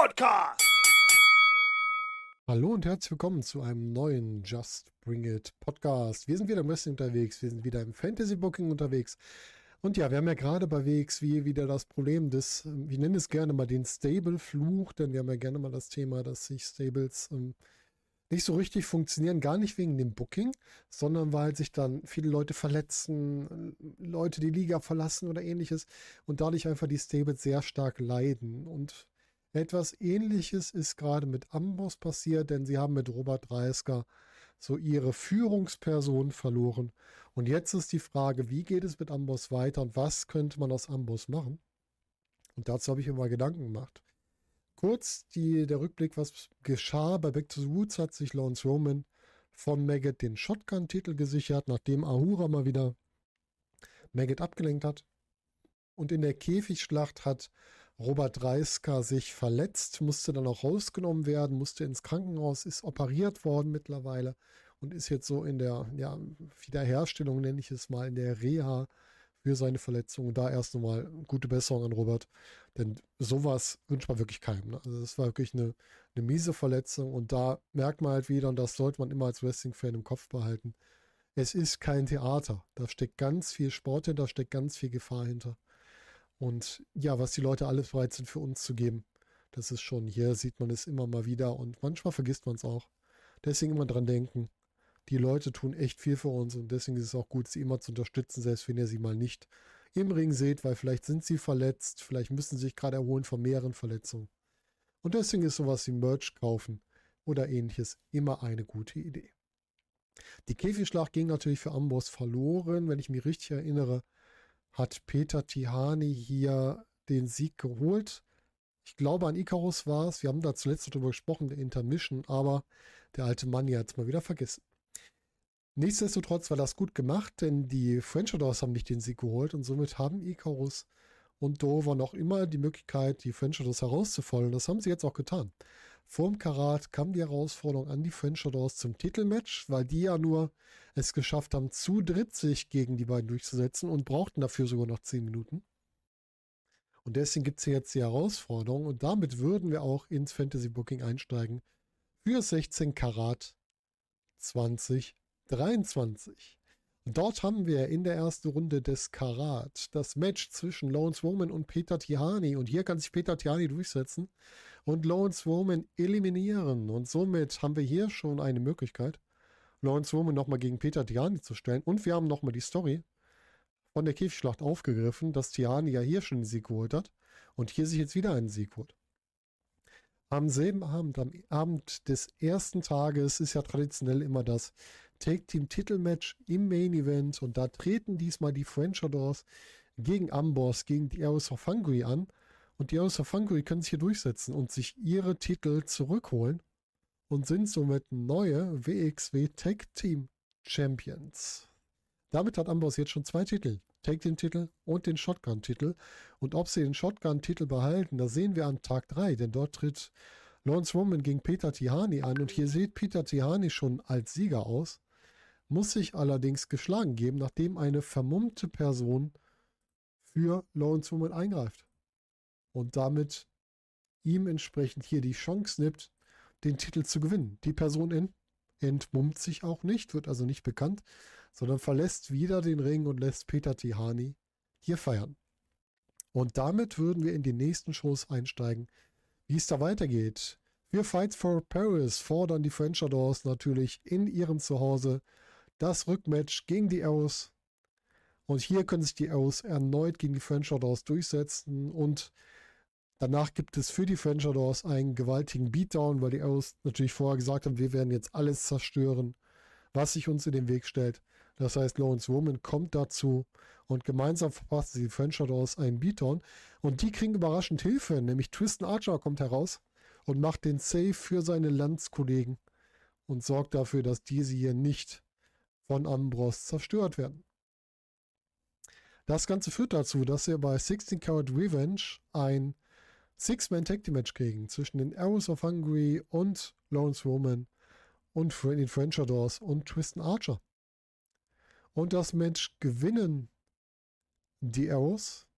Podcast. Hallo und herzlich willkommen zu einem neuen Just Bring It Podcast. Wir sind wieder im Wrestling unterwegs, wir sind wieder im Fantasy Booking unterwegs. Und ja, wir haben ja gerade bei WXW wieder das Problem des, ich nenne es gerne mal den Stable-Fluch, denn wir haben ja gerne mal das Thema, dass sich Stables ähm, nicht so richtig funktionieren, gar nicht wegen dem Booking, sondern weil sich dann viele Leute verletzen, Leute die Liga verlassen oder ähnliches und dadurch einfach die Stables sehr stark leiden. Und etwas ähnliches ist gerade mit Amboss passiert, denn sie haben mit Robert Dreisker so ihre Führungsperson verloren. Und jetzt ist die Frage, wie geht es mit Amboss weiter und was könnte man aus Amboss machen? Und dazu habe ich mir mal Gedanken gemacht. Kurz die, der Rückblick, was geschah. Bei Back to the Woods hat sich Lawrence Roman von Maggot den Shotgun-Titel gesichert, nachdem Ahura mal wieder Maggot abgelenkt hat. Und in der Käfigschlacht hat Robert Reiska sich verletzt, musste dann auch rausgenommen werden, musste ins Krankenhaus, ist operiert worden mittlerweile und ist jetzt so in der ja, Wiederherstellung, nenne ich es mal, in der Reha für seine Verletzung. Da erst nochmal gute Besserung an Robert. Denn sowas wünscht man wirklich keinem. Ne? Also das war wirklich eine, eine miese Verletzung. Und da merkt man halt wieder, und das sollte man immer als Wrestling-Fan im Kopf behalten, es ist kein Theater. Da steckt ganz viel Sport hinter, da steckt ganz viel Gefahr hinter. Und ja, was die Leute alles bereit sind für uns zu geben, das ist schon, hier sieht man es immer mal wieder und manchmal vergisst man es auch. Deswegen immer dran denken, die Leute tun echt viel für uns und deswegen ist es auch gut, sie immer zu unterstützen, selbst wenn ihr sie mal nicht im Ring seht, weil vielleicht sind sie verletzt, vielleicht müssen sie sich gerade erholen von mehreren Verletzungen. Und deswegen ist sowas wie Merch kaufen oder ähnliches immer eine gute Idee. Die Käfigschlacht ging natürlich für Amboss verloren. Wenn ich mich richtig erinnere, hat Peter Tihani hier den Sieg geholt. Ich glaube, an Icarus war es. Wir haben da zuletzt darüber gesprochen, der Intermission, aber der alte Mann hier hat es mal wieder vergessen. Nichtsdestotrotz war das gut gemacht, denn die French Adors haben nicht den Sieg geholt und somit haben Icarus und Dover noch immer die Möglichkeit, die French Adors herauszufallen. Das haben sie jetzt auch getan. Vorm Karat kam die Herausforderung an die French Adors zum Titelmatch, weil die ja nur es geschafft haben, zu dritt sich gegen die beiden durchzusetzen und brauchten dafür sogar noch 10 Minuten. Und deswegen gibt es jetzt die Herausforderung und damit würden wir auch ins Fantasy Booking einsteigen für 16 Karat 20 23. Dort haben wir in der ersten Runde des Karat das Match zwischen Lawrence Woman und Peter Tihani. Und hier kann sich Peter Tihani durchsetzen und Lawrence Woman eliminieren. Und somit haben wir hier schon eine Möglichkeit, Lawrence Woman nochmal gegen Peter Tihani zu stellen. Und wir haben nochmal die Story von der Käfigschlacht aufgegriffen, dass Tihani ja hier schon einen Sieg geholt hat und hier sich jetzt wieder einen Sieg holt. Am selben Abend, am Abend des ersten Tages ist ja traditionell immer das Take Team Titelmatch im Main Event und da treten diesmal die French Adors gegen Amboss, gegen die Arrows of Hungary an. Und die Arrows of Hungary können sich hier durchsetzen und sich ihre Titel zurückholen und sind somit neue WXW Tag Team Champions. Damit hat Amboss jetzt schon zwei Titel. Take Team Titel und den Shotgun-Titel. Und ob sie den Shotgun-Titel behalten, das sehen wir an Tag 3, denn dort tritt Lawrence Roman gegen Peter Tihani an. Und hier sieht Peter Tihani schon als Sieger aus muss sich allerdings geschlagen geben, nachdem eine vermummte Person für Lawrence Woman eingreift und damit ihm entsprechend hier die Chance nimmt, den Titel zu gewinnen. Die Person ent entmummt sich auch nicht, wird also nicht bekannt, sondern verlässt wieder den Ring und lässt Peter Tihani hier feiern. Und damit würden wir in die nächsten Shows einsteigen, wie es da weitergeht. Wir Fights for Paris fordern die French Adors natürlich in ihrem Zuhause das Rückmatch gegen die Arrows. Und hier können sich die Arrows erneut gegen die French Outdoors durchsetzen. Und danach gibt es für die French Outdoors einen gewaltigen Beatdown, weil die Arrows natürlich vorher gesagt haben, wir werden jetzt alles zerstören, was sich uns in den Weg stellt. Das heißt, Lawrence Woman kommt dazu und gemeinsam verpassen die French Outdoors einen Beatdown. Und die kriegen überraschend Hilfe, nämlich Tristan Archer kommt heraus und macht den Save für seine Landskollegen und sorgt dafür, dass diese hier nicht von Ambros zerstört werden. Das Ganze führt dazu, dass wir bei 16 Karat Revenge ein Six-Man Tag Team Match kriegen zwischen den Arrows of Hungary und Lawrence Roman und den French Adors und Tristan Archer. Und das Match gewinnen die Arrows,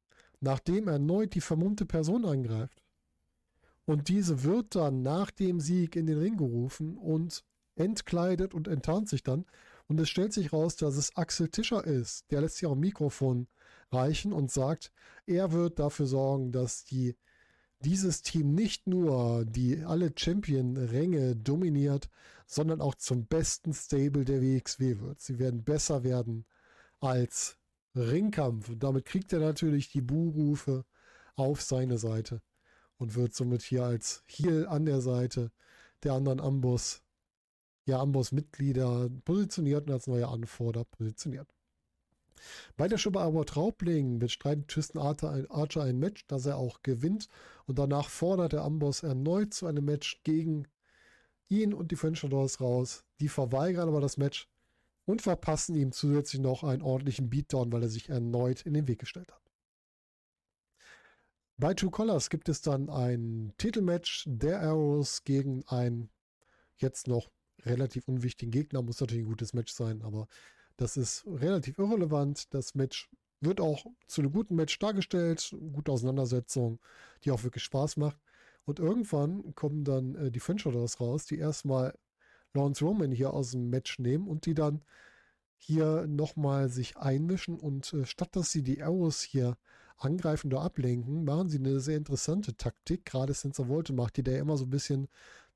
nachdem erneut die vermummte Person eingreift. Und diese wird dann nach dem Sieg in den Ring gerufen und entkleidet und enttarnt sich dann. Und es stellt sich raus, dass es Axel Tischer ist. Der lässt sich auch ein Mikrofon reichen und sagt, er wird dafür sorgen, dass die, dieses Team nicht nur die alle Champion-Ränge dominiert, sondern auch zum besten Stable der WXW wird. Sie werden besser werden als Ringkampf. Und damit kriegt er natürlich die Buhrufe auf seine Seite und wird somit hier als Heel an der Seite der anderen Amboss, ja, Amboss-Mitglieder positioniert und als neuer Anforderer positioniert. Bei der Schubber Award Raubling bestreitet Tristan Archer ein Match, das er auch gewinnt und danach fordert der Amboss erneut zu einem Match gegen ihn und die French Doors raus. Die verweigern aber das Match und verpassen ihm zusätzlich noch einen ordentlichen Beatdown, weil er sich erneut in den Weg gestellt hat. Bei True Colors gibt es dann ein Titelmatch der Arrows gegen einen jetzt noch relativ unwichtigen Gegner. Muss natürlich ein gutes Match sein, aber das ist relativ irrelevant. Das Match wird auch zu einem guten Match dargestellt. Gute Auseinandersetzung, die auch wirklich Spaß macht. Und irgendwann kommen dann äh, die French raus, die erstmal Lawrence Roman hier aus dem Match nehmen und die dann hier nochmal sich einmischen und äh, statt dass sie die Arrows hier angreifen oder ablenken, machen sie eine sehr interessante Taktik. Gerade Sensor Volte macht die, der immer so ein bisschen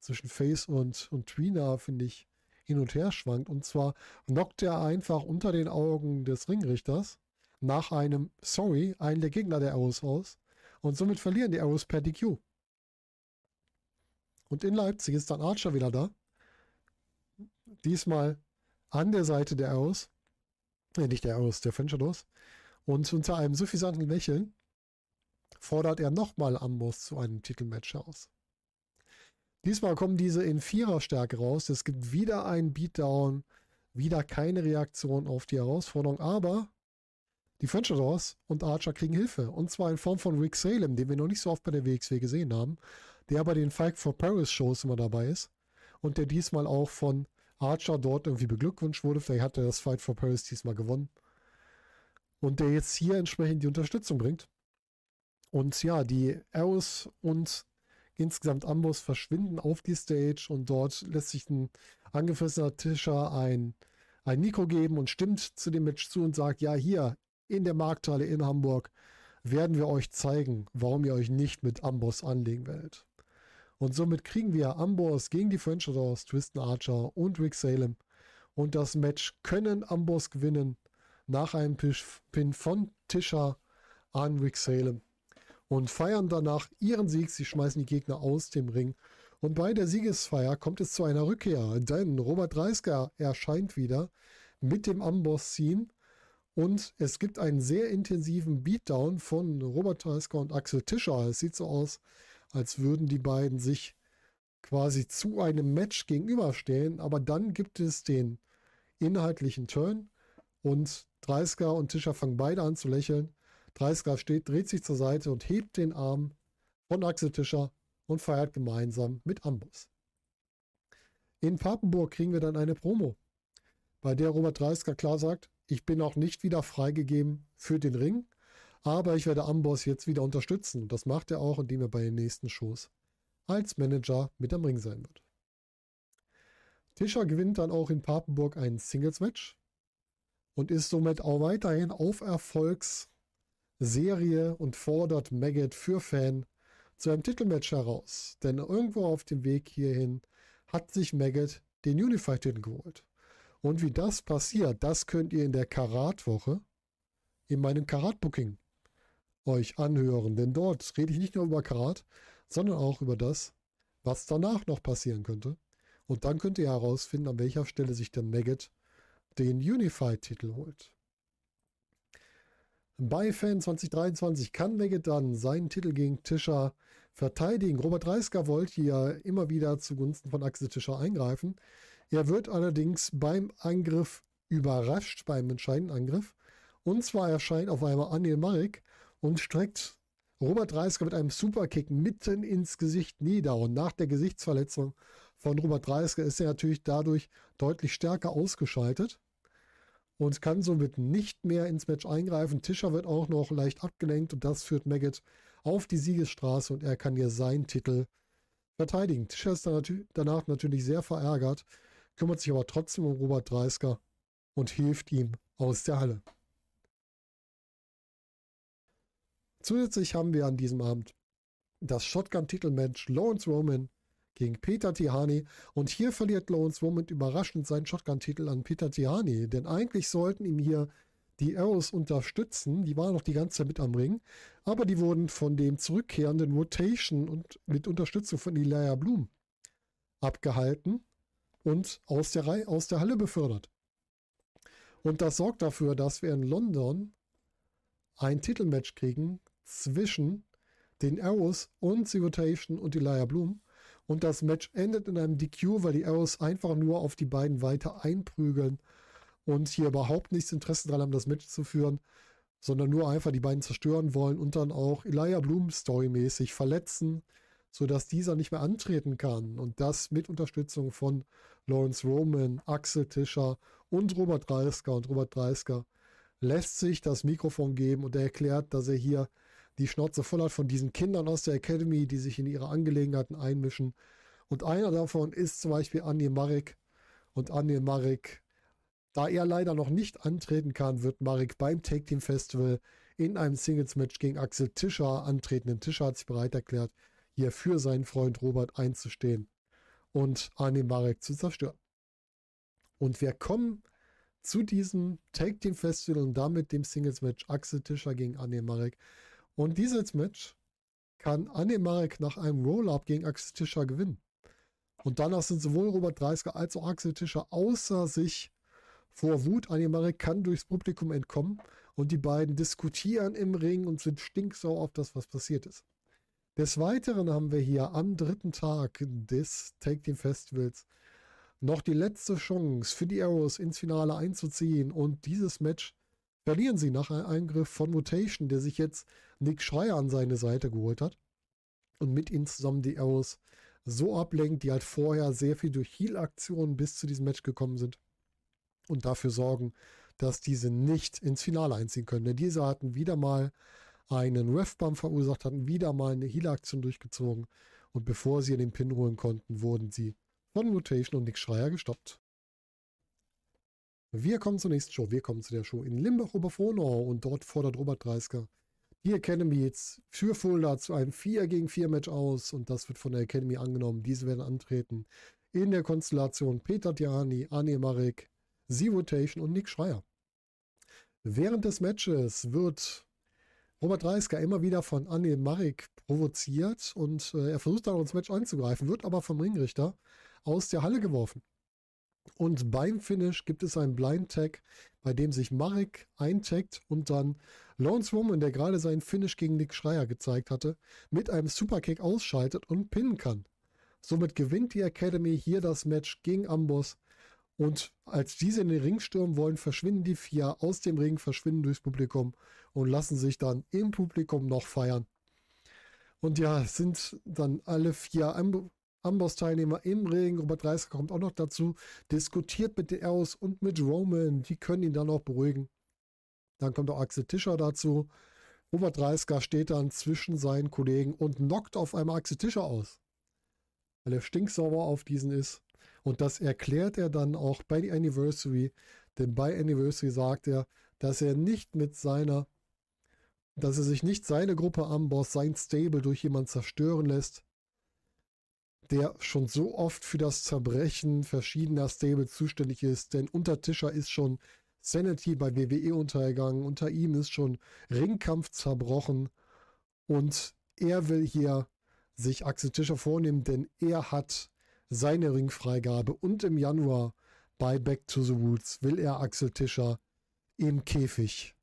zwischen Face und, und Tweener, finde ich, hin und her schwankt. Und zwar knockt er einfach unter den Augen des Ringrichters nach einem Sorry einen der Gegner der Arrows aus. Und somit verlieren die Arrows per DQ. Und in Leipzig ist dann Archer wieder da. Diesmal an der Seite der Arrows. Äh, nicht der Arrows, der Frenchados. Und unter einem suffisanten Lächeln fordert er nochmal Amboss zu einem Titelmatch heraus. Diesmal kommen diese in Viererstärke raus. Es gibt wieder einen Beatdown, wieder keine Reaktion auf die Herausforderung, aber die French und Archer kriegen Hilfe. Und zwar in Form von Rick Salem, den wir noch nicht so oft bei der WXW gesehen haben, der bei den Fight for Paris Shows immer dabei ist und der diesmal auch von Archer dort irgendwie beglückwünscht wurde. Vielleicht hat er das Fight for Paris diesmal gewonnen. Und der jetzt hier entsprechend die Unterstützung bringt. Und ja, die Arrows und insgesamt Amboss verschwinden auf die Stage und dort lässt sich ein angefressener Tischer ein, ein Mikro geben und stimmt zu dem Match zu und sagt, ja, hier in der Markthalle in Hamburg werden wir euch zeigen, warum ihr euch nicht mit Amboss anlegen werdet. Und somit kriegen wir Amboss gegen die French Doors, Tristan Archer und Rick Salem. Und das Match können Amboss gewinnen nach einem Pin von Tischer an Rick Salem und feiern danach ihren Sieg. Sie schmeißen die Gegner aus dem Ring. Und bei der Siegesfeier kommt es zu einer Rückkehr, denn Robert Dreisker erscheint wieder mit dem Amboss-Scene und es gibt einen sehr intensiven Beatdown von Robert Dreisker und Axel Tischer. Es sieht so aus, als würden die beiden sich quasi zu einem Match gegenüberstehen, aber dann gibt es den inhaltlichen Turn und Dreisker und Tischer fangen beide an zu lächeln. Dreisker steht, dreht sich zur Seite und hebt den Arm von Axel Tischer und feiert gemeinsam mit Ambus. In Papenburg kriegen wir dann eine Promo, bei der Robert Dreisker klar sagt, ich bin auch nicht wieder freigegeben für den Ring, aber ich werde Amboss jetzt wieder unterstützen. Und das macht er auch, indem er bei den nächsten Shows als Manager mit am Ring sein wird. Tischer gewinnt dann auch in Papenburg ein Singles-Match und ist somit auch weiterhin auf Erfolgsserie und fordert Maggot für Fan zu einem Titelmatch heraus. Denn irgendwo auf dem Weg hierhin hat sich Maggot den Unified-Titel geholt. Und wie das passiert, das könnt ihr in der Karat-Woche in meinem Karat-Booking euch anhören. Denn dort rede ich nicht nur über Karat, sondern auch über das, was danach noch passieren könnte. Und dann könnt ihr herausfinden, an welcher Stelle sich der Maggot den Unified-Titel holt. Bei Fan 2023 kann Maggot dann seinen Titel gegen Tischer verteidigen. Robert Reisker wollte ja immer wieder zugunsten von Axel Tischer eingreifen. Er wird allerdings beim Angriff überrascht, beim entscheidenden Angriff. Und zwar erscheint auf einmal Anil Marek und streckt Robert Dreisker mit einem Superkick mitten ins Gesicht nieder. Und nach der Gesichtsverletzung von Robert Dreisker ist er natürlich dadurch deutlich stärker ausgeschaltet und kann somit nicht mehr ins Match eingreifen. Tischer wird auch noch leicht abgelenkt und das führt Maggot auf die Siegesstraße und er kann hier seinen Titel verteidigen. Tischer ist danach natürlich sehr verärgert, kümmert sich aber trotzdem um Robert Dreisker und hilft ihm aus der Halle. Zusätzlich haben wir an diesem Abend das Shotgun-Titelmatch Lawrence Roman gegen Peter Tihani. Und hier verliert Lawrence Roman überraschend seinen Shotgun-Titel an Peter Tihani. Denn eigentlich sollten ihm hier die Arrows unterstützen. Die waren noch die ganze Zeit mit am Ring. Aber die wurden von dem zurückkehrenden Rotation und mit Unterstützung von Elijah Bloom abgehalten und aus der, Reihe, aus der Halle befördert. Und das sorgt dafür, dass wir in London ein Titelmatch kriegen zwischen den Arrows und The Rotation und Elijah Bloom. Und das Match endet in einem DQ, weil die Arrows einfach nur auf die beiden weiter einprügeln und hier überhaupt nichts Interesse daran haben, das Match zu führen, sondern nur einfach die beiden zerstören wollen und dann auch Elijah Bloom storymäßig verletzen, sodass dieser nicht mehr antreten kann. Und das mit Unterstützung von Lawrence Roman, Axel Tischer und Robert Dreisker. Und Robert Dreisker lässt sich das Mikrofon geben und er erklärt, dass er hier die Schnauze voll hat von diesen Kindern aus der Academy, die sich in ihre Angelegenheiten einmischen. Und einer davon ist zum Beispiel Andi Marek. Und Andi Marek, da er leider noch nicht antreten kann, wird Marek beim Take Team Festival in einem Singles-Match gegen Axel Tischer antreten. Denn Tischer hat sich bereit erklärt, hier für seinen Freund Robert einzustehen und Andi Marek zu zerstören. Und wir kommen zu diesem Take Team Festival und damit dem Singles Match Axel Tischer gegen Andi Marek. Und dieses Match kann Anne Marek nach einem Roll-Up gegen Axel Tischer gewinnen. Und danach sind sowohl Robert Dreisker als auch Axel Tischer außer sich vor Wut. Anne Marek kann durchs Publikum entkommen und die beiden diskutieren im Ring und sind stinksau auf das, was passiert ist. Des Weiteren haben wir hier am dritten Tag des Take Team Festivals noch die letzte Chance für die Arrows ins Finale einzuziehen und dieses Match verlieren sie nach einem Eingriff von Mutation, der sich jetzt Nick Schreier an seine Seite geholt hat und mit ihnen zusammen die Arrows so ablenkt, die halt vorher sehr viel durch Heal-Aktionen bis zu diesem Match gekommen sind und dafür sorgen, dass diese nicht ins Finale einziehen können. Denn diese hatten wieder mal einen Ref-Bump verursacht, hatten wieder mal eine Heal-Aktion durchgezogen und bevor sie den Pin holen konnten, wurden sie von Mutation und Nick Schreier gestoppt. Wir kommen zur nächsten Show. Wir kommen zu der Show in Limbach-Oberfrohnau und dort fordert Robert Dreisker die Academy jetzt für Fulda zu einem 4 gegen 4 Match aus und das wird von der Academy angenommen. Diese werden antreten in der Konstellation Peter Tiani, Anne Marek, Z-Rotation und Nick Schreier. Während des Matches wird Robert Dreisker immer wieder von Anne Marek provoziert und äh, er versucht dann ins Match einzugreifen, wird aber vom Ringrichter aus der Halle geworfen. Und beim Finish gibt es einen Blind Tag, bei dem sich Marek eintaggt und dann Lawrence Roman, der gerade seinen Finish gegen Nick Schreier gezeigt hatte, mit einem Superkick ausschaltet und pinnen kann. Somit gewinnt die Academy hier das Match gegen Amboss. Und als diese in den Ring stürmen wollen, verschwinden die vier aus dem Ring, verschwinden durchs Publikum und lassen sich dann im Publikum noch feiern. Und ja, sind dann alle vier Amboss-Teilnehmer im Ring. Robert Reisker kommt auch noch dazu, diskutiert mit Eros und mit Roman. Die können ihn dann auch beruhigen. Dann kommt auch Axel Tischer dazu. Robert Reisker steht dann zwischen seinen Kollegen und knockt auf einmal Axel Tischer aus. Weil er stinksauer auf diesen ist. Und das erklärt er dann auch bei The Anniversary. Denn bei Anniversary sagt er, dass er nicht mit seiner, dass er sich nicht seine Gruppe am Boss, sein Stable durch jemanden zerstören lässt, der schon so oft für das Zerbrechen verschiedener Stable zuständig ist. Denn unter Tischer ist schon Sanity bei WWE untergegangen. Unter ihm ist schon Ringkampf zerbrochen. Und er will hier sich Axel Tischer vornehmen, denn er hat seine Ringfreigabe. Und im Januar bei Back to the Roots will er Axel Tischer im Käfig.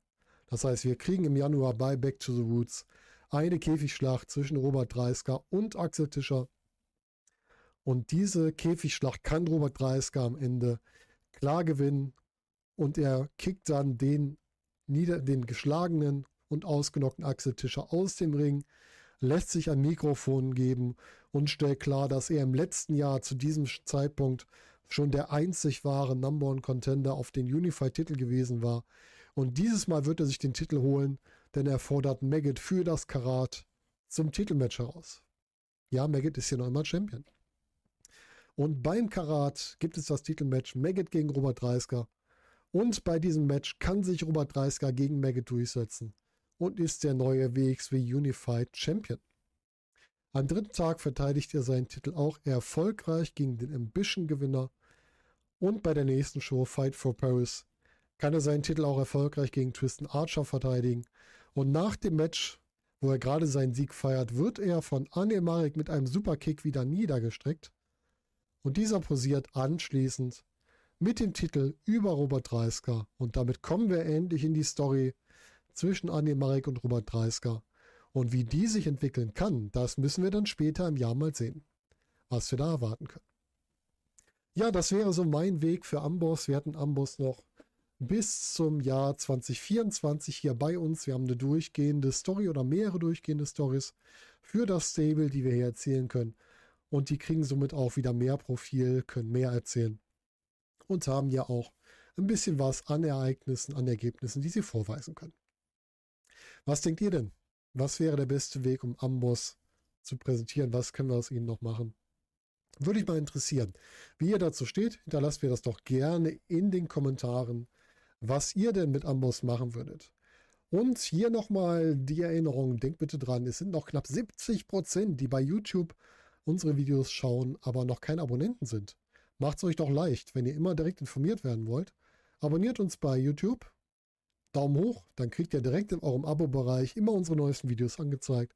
Das heißt, wir kriegen im Januar bei Back to the Roots eine Käfigschlacht zwischen Robert Dreisker und Axel Tischer. Und diese Käfigschlacht kann Robert Dreisker am Ende klar gewinnen und er kickt dann den, nieder, den geschlagenen und ausgenockten Axel Tischer aus dem Ring, lässt sich ein Mikrofon geben und stellt klar, dass er im letzten Jahr zu diesem Zeitpunkt schon der einzig wahre Number One Contender auf den Unified-Titel gewesen war. Und dieses Mal wird er sich den Titel holen, denn er fordert Maggot für das Karat zum Titelmatch heraus. Ja, Maggot ist hier noch immer Champion. Und beim Karat gibt es das Titelmatch Maggot gegen Robert Dreisker. Und bei diesem Match kann sich Robert Dreisker gegen Maggot durchsetzen und ist der neue WXW Unified Champion. Am dritten Tag verteidigt er seinen Titel auch erfolgreich gegen den Ambition-Gewinner. Und bei der nächsten Show Fight for Paris kann er seinen Titel auch erfolgreich gegen Tristan Archer verteidigen. Und nach dem Match, wo er gerade seinen Sieg feiert, wird er von Anne Marek mit einem Superkick wieder niedergestreckt. Und dieser posiert anschließend mit dem Titel über Robert Dreisker. Und damit kommen wir endlich in die Story zwischen Anne Marek und Robert Dreisker. Und wie die sich entwickeln kann, das müssen wir dann später im Jahr mal sehen, was wir da erwarten können. Ja, das wäre so mein Weg für Amboss. Wir hatten Amboss noch bis zum Jahr 2024 hier bei uns. Wir haben eine durchgehende Story oder mehrere durchgehende Stories für das Stable, die wir hier erzählen können. Und die kriegen somit auch wieder mehr Profil, können mehr erzählen und haben ja auch ein bisschen was an Ereignissen, an Ergebnissen, die sie vorweisen können. Was denkt ihr denn? Was wäre der beste Weg, um Amboss zu präsentieren? Was können wir aus ihnen noch machen? Würde ich mal interessieren, wie ihr dazu steht. Hinterlasst mir das doch gerne in den Kommentaren, was ihr denn mit Amboss machen würdet. Und hier nochmal die Erinnerung, denkt bitte dran, es sind noch knapp 70 Prozent, die bei YouTube unsere Videos schauen, aber noch keine Abonnenten sind. Macht es euch doch leicht, wenn ihr immer direkt informiert werden wollt. Abonniert uns bei YouTube, Daumen hoch, dann kriegt ihr direkt in eurem Abo-Bereich immer unsere neuesten Videos angezeigt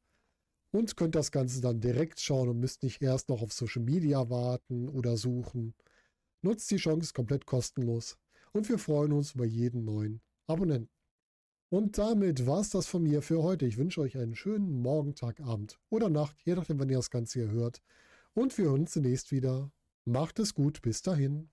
und könnt das Ganze dann direkt schauen und müsst nicht erst noch auf Social Media warten oder suchen. Nutzt die Chance komplett kostenlos und wir freuen uns über jeden neuen Abonnenten. Und damit war es das von mir für heute. Ich wünsche euch einen schönen Morgen, Tag, Abend oder Nacht, je nachdem, wann ihr das Ganze hier hört. Und wir hören uns zunächst wieder. Macht es gut, bis dahin.